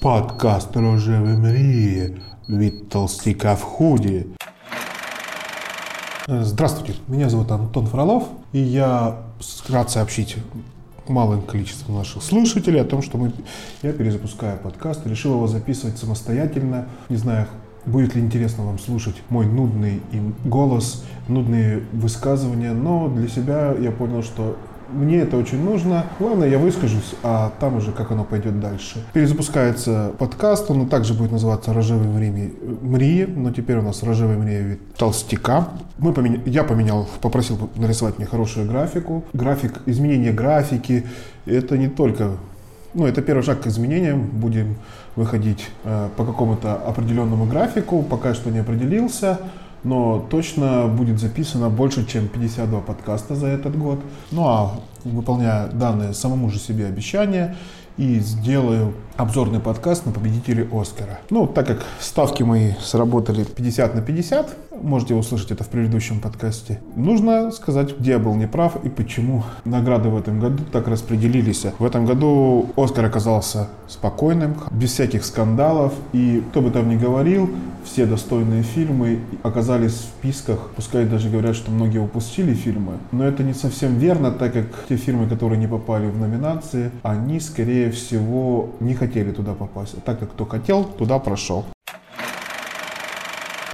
Подкаст «Рожеві мрії» від толстяка в худі. Э, Здравствуйте, меня зовут Антон Фролов, и я рад сообщить малым количеством наших слушателей о том, что мы, я перезапускаю подкаст, решил его записывать самостоятельно. Не знаю, будет ли интересно вам слушать мой нудный им голос, нудные высказывания, но для себя я понял, что мне это очень нужно. Главное, я выскажусь, а там уже как оно пойдет дальше. Перезапускается подкаст, он также будет называться «Рожевые время Мрии», но теперь у нас «Рожевые Мрии» вид толстяка. Мы поменя... Я поменял, попросил нарисовать мне хорошую графику. График, изменение графики, это не только ну, это первый шаг к изменениям. Будем выходить э, по какому-то определенному графику, пока что не определился но точно будет записано больше, чем 52 подкаста за этот год. Ну а выполняя данные самому же себе обещания и сделаю обзорный подкаст на победителей Оскара. Ну, так как ставки мои сработали 50 на 50, можете услышать это в предыдущем подкасте, нужно сказать, где я был неправ и почему награды в этом году так распределились. В этом году Оскар оказался спокойным, без всяких скандалов, и кто бы там ни говорил, все достойные фильмы оказались в списках, пускай даже говорят, что многие упустили фильмы, но это не совсем верно, так как те фильмы, которые не попали в номинации, они, скорее всего, не хотели хотели туда попасть. А так как кто хотел, туда прошел.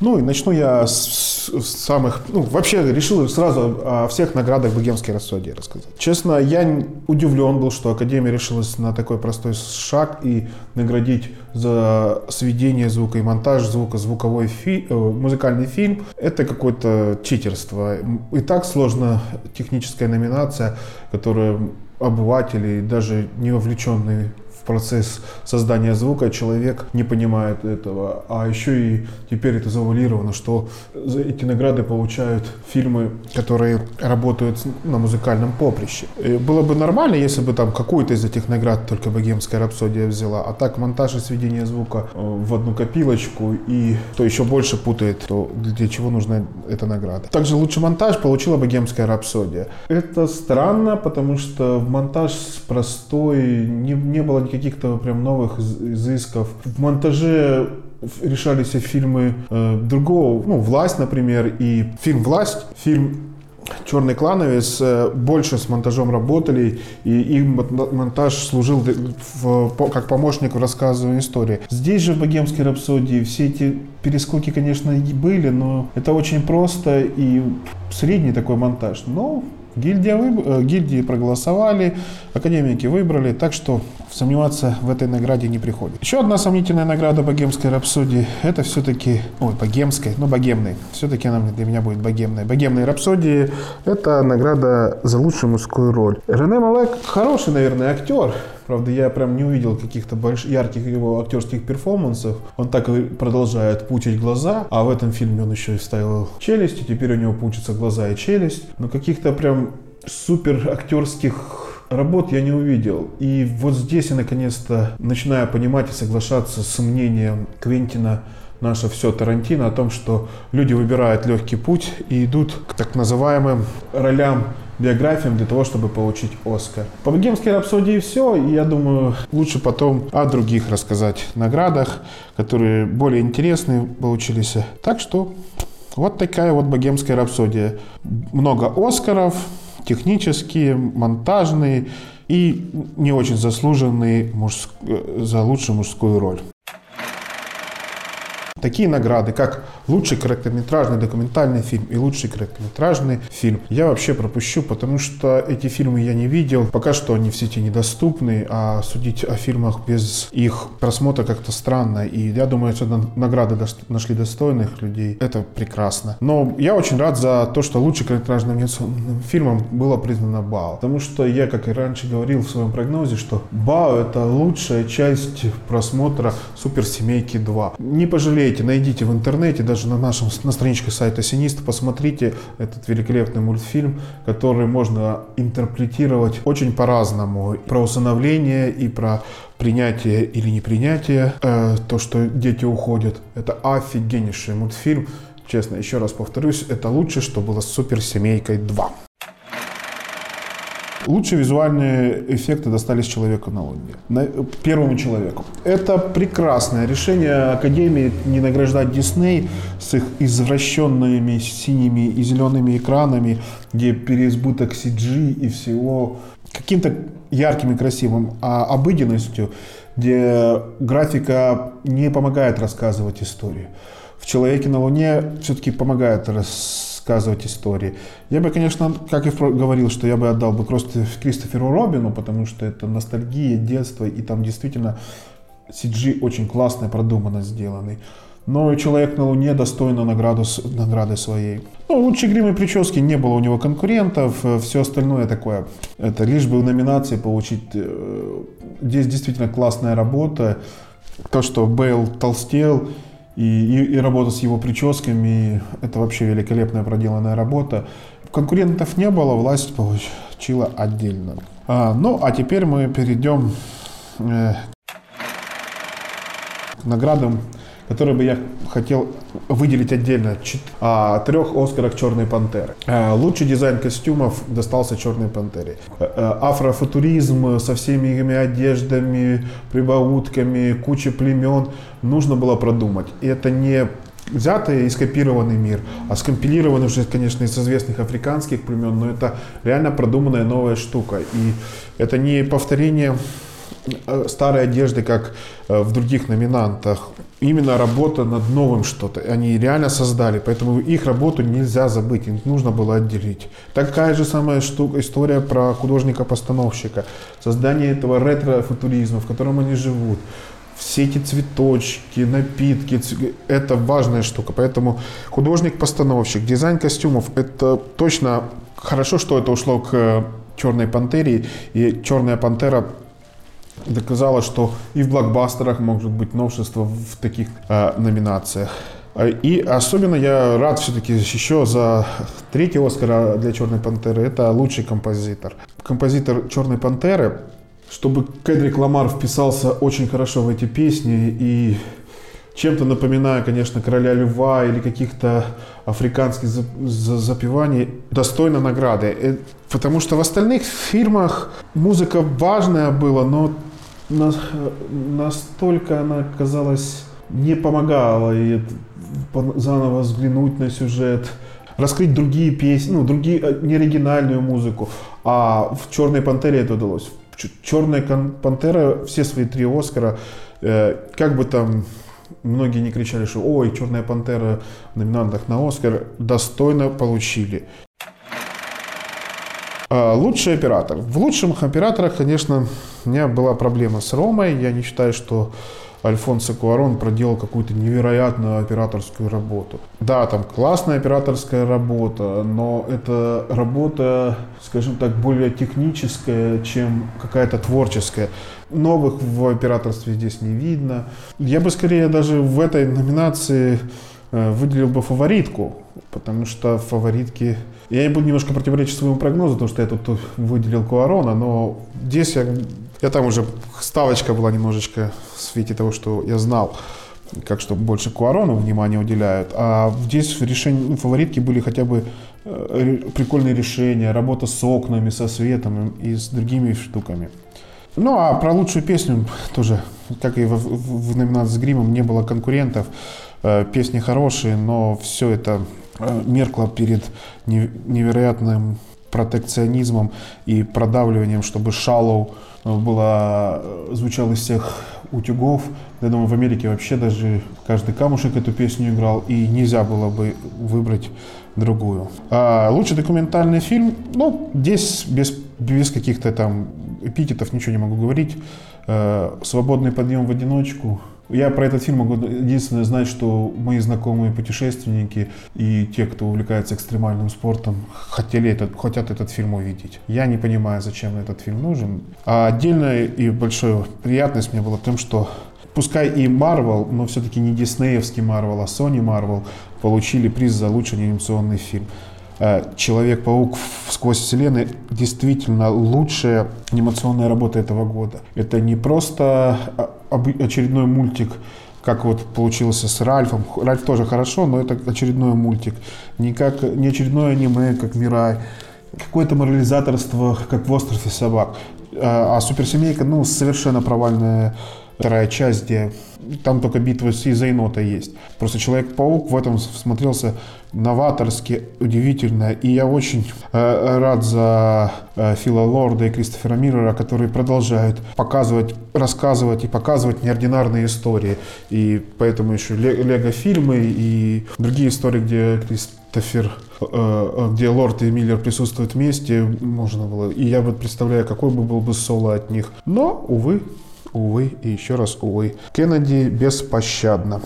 Ну и начну я с, с самых... Ну, вообще решил сразу о всех наградах богемской рассудии рассказать. Честно, я удивлен был, что Академия решилась на такой простой шаг и наградить за сведение звука и монтаж звука звуковой фи, э, музыкальный фильм. Это какое-то читерство. И так сложно техническая номинация, которая обыватели, даже не вовлеченные процесс создания звука, человек не понимает этого. А еще и теперь это завуалировано, что эти награды получают фильмы, которые работают на музыкальном поприще. И было бы нормально, если бы там какую-то из этих наград только «Богемская рапсодия» взяла, а так монтаж и сведение звука э, в одну копилочку, и то еще больше путает, то для чего нужна эта награда. Также лучший монтаж получила «Богемская рапсодия». Это странно, потому что в монтаж простой не, не было никаких каких-то прям новых изысков. В монтаже решались фильмы э, другого, ну, «Власть», например, и фильм «Власть», фильм Черный клановец э, больше с монтажом работали, и им монтаж служил в, как помощник в рассказывании истории. Здесь же в «Богемской рапсодии» все эти перескоки, конечно, были, но это очень просто и средний такой монтаж. Но Гильдия выб... Э, гильдии проголосовали, академики выбрали, так что сомневаться в этой награде не приходит. Еще одна сомнительная награда богемской рапсодии, это все-таки, ой, богемской, ну богемной, все-таки она для меня будет богемной. Богемные рапсодии – это награда за лучшую мужскую роль. Рене Малек хороший, наверное, актер, Правда, я прям не увидел каких-то больш... ярких его актерских перформансов. Он так и продолжает пучить глаза, а в этом фильме он еще и вставил челюсть, и теперь у него пучатся глаза и челюсть. Но каких-то прям супер актерских работ я не увидел. И вот здесь я наконец-то начинаю понимать и соглашаться с мнением Квентина наше все Тарантино о том, что люди выбирают легкий путь и идут к так называемым ролям биографиям для того, чтобы получить Оскар. По богемской рапсодии все, и я думаю, лучше потом о других рассказать наградах, которые более интересные получились. Так что вот такая вот богемская рапсодия. Много Оскаров, технические, монтажные и не очень заслуженные мужск... за лучшую мужскую роль. Такие награды, как лучший короткометражный документальный фильм и лучший короткометражный фильм, я вообще пропущу, потому что эти фильмы я не видел. Пока что они в сети недоступны, а судить о фильмах без их просмотра как-то странно. И я думаю, что награды нашли достойных людей. Это прекрасно. Но я очень рад за то, что лучший короткометражным фильмом было признано БАО. Потому что я, как и раньше говорил в своем прогнозе, что БАО это лучшая часть просмотра Суперсемейки 2. Не пожалеете посмотрите, найдите в интернете, даже на нашем на страничке сайта Синист, посмотрите этот великолепный мультфильм, который можно интерпретировать очень по-разному. Про усыновление и про принятие или непринятие, э, то, что дети уходят. Это офигеннейший мультфильм. Честно, еще раз повторюсь, это лучше, что было с Суперсемейкой 2. Лучшие визуальные эффекты достались человеку на Луне, первому человеку. Это прекрасное решение Академии не награждать Дисней с их извращенными синими и зелеными экранами, где переизбыток CG и всего каким-то ярким и красивым, а обыденностью, где графика не помогает рассказывать историю. В «Человеке на Луне» все-таки помогает рассказывать истории. Я бы, конечно, как и говорил, что я бы отдал бы Кристоферу Робину, потому что это ностальгия, детство, и там действительно CG очень классно, продуманно сделанный. Но человек на Луне достойно награду, награды своей. Ну, лучшей грим и прически не было у него конкурентов. Все остальное такое. Это лишь бы в номинации получить. Э, здесь действительно классная работа. То, что Бейл толстел, и, и, и работа с его прическами, это вообще великолепная проделанная работа. Конкурентов не было, власть получила отдельно. А, ну, а теперь мы перейдем э, к наградам который бы я хотел выделить отдельно. О трех Оскарах «Черной пантеры». Э, лучший дизайн костюмов достался «Черной пантере». Э, э, афрофутуризм со всеми этими одеждами, прибаутками, куча племен нужно было продумать. И это не взятый и скопированный мир, а скомпилированный уже, конечно, из известных африканских племен, но это реально продуманная новая штука. И это не повторение старой одежды, как в других номинантах именно работа над новым что-то. Они реально создали, поэтому их работу нельзя забыть, их нужно было отделить. Такая же самая штука, история про художника-постановщика. Создание этого ретро-футуризма, в котором они живут. Все эти цветочки, напитки, это важная штука. Поэтому художник-постановщик, дизайн костюмов, это точно хорошо, что это ушло к Черной пантере. И Черная пантера доказала, что и в блокбастерах может быть новшество в таких э, номинациях. И особенно я рад все-таки еще за третий Оскар для Черной Пантеры. Это лучший композитор. Композитор Черной Пантеры, чтобы Кедрик Ламар вписался очень хорошо в эти песни и чем-то напоминая, конечно, Короля Льва или каких-то африканских запеваний, достойно награды. Э, потому что в остальных фильмах музыка важная была, но настолько она казалась не помогала и заново взглянуть на сюжет, раскрыть другие песни, ну, другие, э, не оригинальную музыку. А в «Черной пантере» это удалось. «Черная пантера», все свои три Оскара, э, как бы там многие не кричали, что «Ой, «Черная пантера» в номинантах на Оскар», достойно получили. А, лучший оператор. В лучших операторах, конечно, у меня была проблема с Ромой. Я не считаю, что Альфонсо Куарон проделал какую-то невероятную операторскую работу. Да, там классная операторская работа, но это работа, скажем так, более техническая, чем какая-то творческая. Новых в операторстве здесь не видно. Я бы скорее даже в этой номинации э, выделил бы фаворитку, потому что фаворитки я не буду немножко противоречить своему прогнозу, потому что я тут выделил Куарона, но здесь я, я там уже ставочка была немножечко в свете того, что я знал, как что больше Куарону внимания уделяют. А здесь решения, ну, фаворитки были хотя бы э, прикольные решения, работа с окнами, со светом и с другими штуками. Ну, а про лучшую песню тоже, как и в, в, в номинации с гримом, не было конкурентов. Э, песни хорошие, но все это Э, меркла перед невероятным протекционизмом и продавливанием, чтобы Шалоу э, была, э, звучал из всех утюгов. Я думаю, в Америке вообще даже каждый камушек эту песню играл, и нельзя было бы выбрать другую. А лучший документальный фильм, ну, здесь без, без каких-то там эпитетов ничего не могу говорить. «Свободный подъем в одиночку», я про этот фильм могу единственное знать, что мои знакомые путешественники и те, кто увлекается экстремальным спортом, хотели этот, хотят этот фильм увидеть. Я не понимаю, зачем этот фильм нужен. А отдельная и большая приятность мне была в том, что пускай и Marvel, но все-таки не диснеевский Marvel, а Sony Marvel получили приз за лучший анимационный фильм. Э, Человек-паук сквозь вселенную действительно лучшая анимационная работа этого года. Это не просто а, очередной мультик, как вот получился с Ральфом. Ральф тоже хорошо, но это очередной мультик. Не, как, не очередное аниме, как Мирай. какое-то морализаторство, как в «Острове собак». А, а «Суперсемейка», ну, совершенно провальная вторая часть, где там только битва с Изайнотой есть. Просто Человек-паук в этом смотрелся новаторски, удивительно. И я очень э, рад за э, Фила Лорда и Кристофера Миррора, которые продолжают показывать, рассказывать и показывать неординарные истории. И поэтому еще Лего-фильмы и другие истории, где Кристофер э, э, где Лорд и Миллер присутствуют вместе, можно было. И я вот представляю, какой бы был бы соло от них. Но, увы, увы и еще раз увы. Кеннеди беспощадно.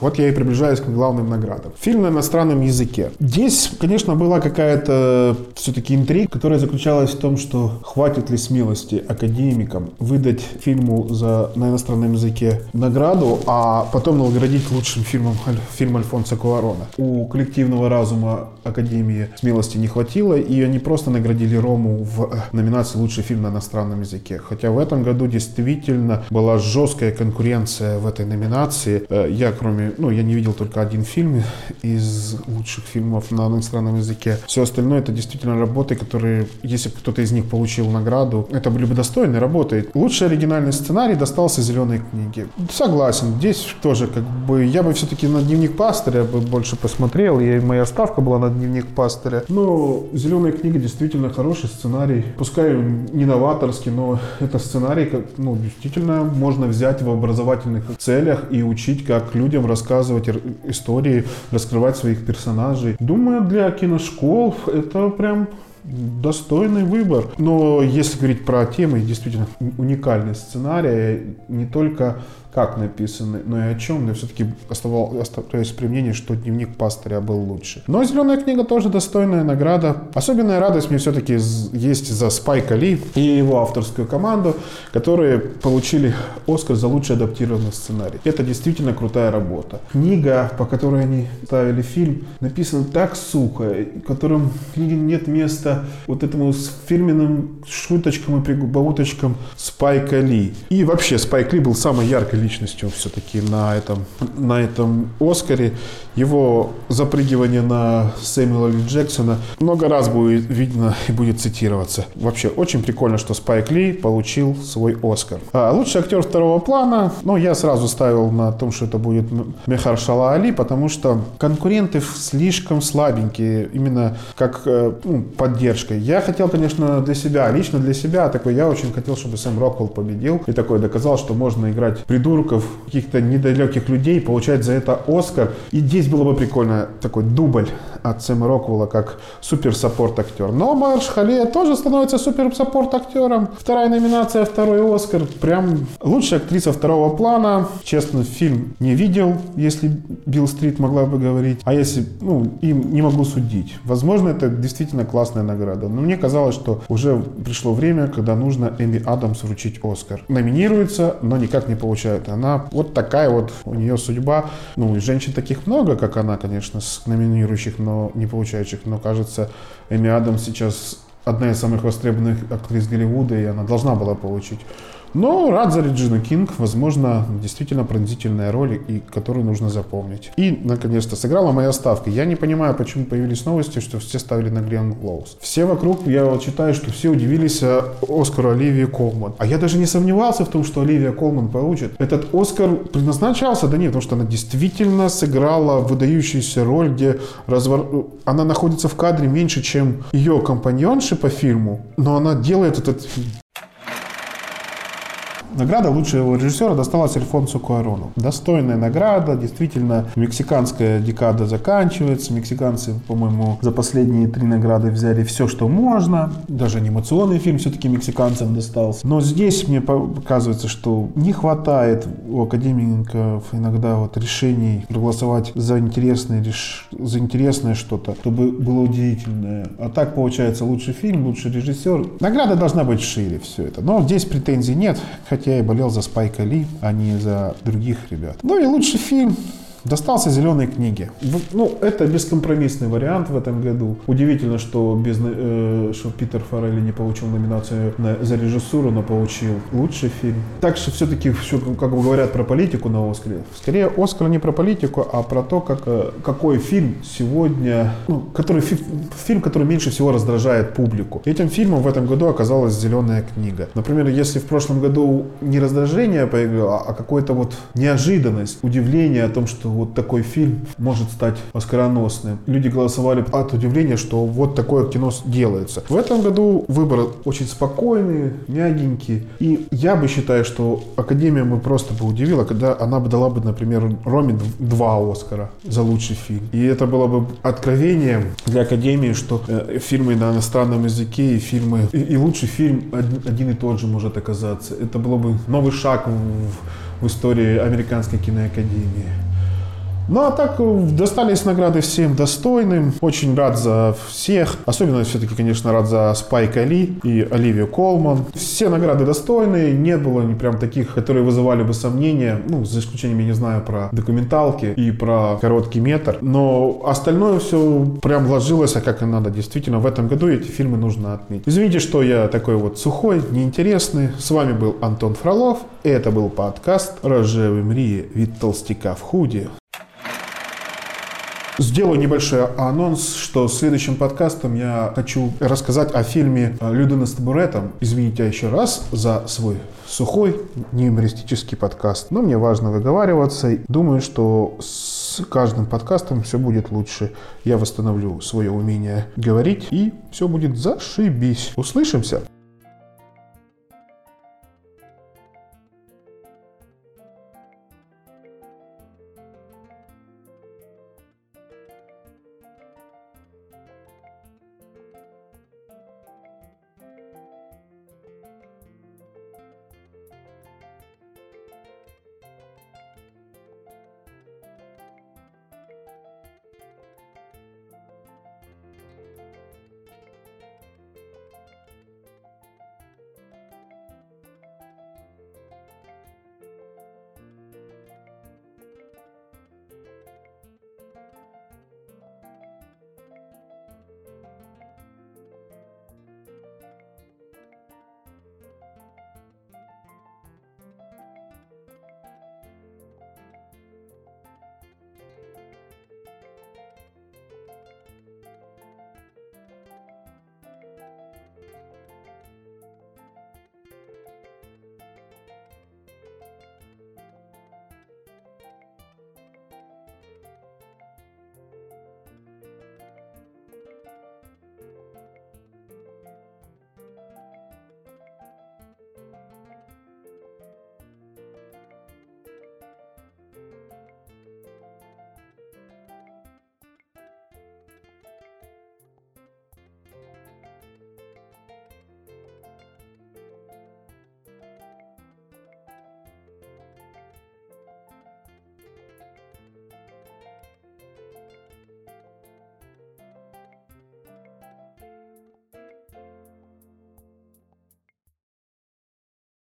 Вот я и приближаюсь к главным наградам. Фильм на иностранном языке. Здесь, конечно, была какая-то все-таки интрига, которая заключалась в том, что хватит ли смелости академикам выдать фильму за, на иностранном языке награду, а потом наградить лучшим фильмом фильм Альфонса Куарона. У коллективного разума Академии смелости не хватило, и они просто наградили Рому в э, номинации «Лучший фильм на иностранном языке». Хотя в этом году действительно была жесткая конкуренция в этой номинации. Э, я, кроме ну, я не видел только один фильм из лучших фильмов на иностранном языке. Все остальное это действительно работы, которые, если бы кто-то из них получил награду, это были бы достойные работы. Лучший оригинальный сценарий достался «Зеленой книге». Согласен, здесь тоже как бы, я бы все-таки на «Дневник пастыря» бы больше посмотрел, и моя ставка была на «Дневник пастыря». Но «Зеленая книга» действительно хороший сценарий, пускай не новаторский, но это сценарий, ну, действительно можно взять в образовательных целях и учить, как людям рассказывать рассказывать истории, раскрывать своих персонажей. Думаю, для киношкол это прям достойный выбор. Но если говорить про темы, действительно уникальный сценарий, не только как написаны, но и о чем. Я все-таки оставаюсь при мнении, что дневник пастыря был лучше. Но «Зеленая книга» тоже достойная награда. Особенная радость мне все-таки есть за Спайка Ли и его авторскую команду, которые получили Оскар за лучший адаптированный сценарий. Это действительно крутая работа. Книга, по которой они ставили фильм, написана так сухо, в книге нет места вот этому фирменным шуточкам и прибауточкам Спайка Ли. И вообще Спайк Ли был самой яркой личностью все-таки на этом, на этом Оскаре. Его запрыгивание на Сэмюэла Ли Джексона много раз будет видно и будет цитироваться. Вообще, очень прикольно, что Спайк Ли получил свой Оскар. А лучший актер второго плана, ну, я сразу ставил на том, что это будет Мехар Шала Али, потому что конкуренты слишком слабенькие, именно как э, ну, поддержкой. Я хотел, конечно, для себя, лично для себя, такой, я очень хотел, чтобы Сэм Роквелл победил и такой доказал, что можно играть придурок придурков, каких-то недалеких людей, получать за это Оскар. И здесь было бы прикольно такой дубль от Сэма Роквелла как супер-саппорт актер. Но Марш Хале тоже становится супер-саппорт актером. Вторая номинация, второй Оскар. Прям лучшая актриса второго плана. Честно, фильм не видел, если Билл Стрит могла бы говорить. А если, ну, им не могу судить. Возможно, это действительно классная награда. Но мне казалось, что уже пришло время, когда нужно Эми Адамс вручить Оскар. Номинируется, но никак не получает. Она вот такая вот у нее судьба. Ну, и женщин таких много, как она, конечно, с номинирующих, но но не получающих. Но кажется, Эми Адамс сейчас одна из самых востребованных актрис Голливуда, и она должна была получить. Но рад за Реджину Кинг, возможно, действительно пронзительная роль, и которую нужно запомнить. И, наконец-то, сыграла моя ставка. Я не понимаю, почему появились новости, что все ставили на Глен Глоус. Все вокруг, я вот читаю, что все удивились э, Оскару Оливии Колман. А я даже не сомневался в том, что Оливия Колман получит. Этот Оскар предназначался, да нет, потому что она действительно сыграла выдающуюся роль, где развор... она находится в кадре меньше, чем ее компаньонши по фильму, но она делает этот Награда лучшего режиссера досталась Альфонсу Куарону. Достойная награда, действительно, мексиканская декада заканчивается. Мексиканцы, по-моему, за последние три награды взяли все, что можно. Даже анимационный фильм все-таки мексиканцам достался. Но здесь мне показывается, что не хватает у академиков иногда вот решений проголосовать за интересное, за интересное что-то, чтобы было удивительное. А так получается лучший фильм, лучший режиссер. Награда должна быть шире все это. Но здесь претензий нет хотя я и болел за Спайка Ли, а не за других ребят. Ну и лучший фильм достался «Зеленой книге». Ну, это бескомпромиссный вариант в этом году. Удивительно, что, без, э, что Питер Форелли не получил номинацию на, за режиссуру, но получил лучший фильм. Так что все-таки, все, как бы говорят про политику на Оскаре, скорее Оскар не про политику, а про то, как, э, какой фильм сегодня, ну, который, фи, фильм, который меньше всего раздражает публику. Этим фильмом в этом году оказалась «Зеленая книга». Например, если в прошлом году не раздражение появилось, а какое-то вот неожиданность, удивление о том, что вот такой фильм может стать оскароносным. Люди голосовали от удивления, что вот такое кино делается. В этом году выбор очень спокойный, мягенький. И я бы считаю, что Академия бы просто бы удивила, когда она бы дала бы, например, Роме два Оскара за лучший фильм. И это было бы откровением для Академии, что э, фильмы на иностранном языке и фильмы и, и лучший фильм один, один и тот же может оказаться. Это было бы новый шаг в, в истории американской киноакадемии. Ну а так э, достались награды всем достойным. Очень рад за всех. Особенно все-таки, конечно, рад за Спайка Ли и Оливию Колман. Все награды достойные. Не было ни прям таких, которые вызывали бы сомнения. Ну, за исключением, я не знаю, про документалки и про короткий метр. Но остальное все прям ложилось, а как и надо. Действительно, в этом году эти фильмы нужно отметить. Извините, что я такой вот сухой, неинтересный. С вами был Антон Фролов. И это был подкаст «Рожевый мрии. Вид толстяка в худе». Сделаю небольшой анонс, что следующим подкастом я хочу рассказать о фильме «Людина с табуретом». Извините еще раз за свой сухой, неюмористический подкаст. Но мне важно выговариваться. Думаю, что с каждым подкастом все будет лучше. Я восстановлю свое умение говорить, и все будет зашибись. Услышимся!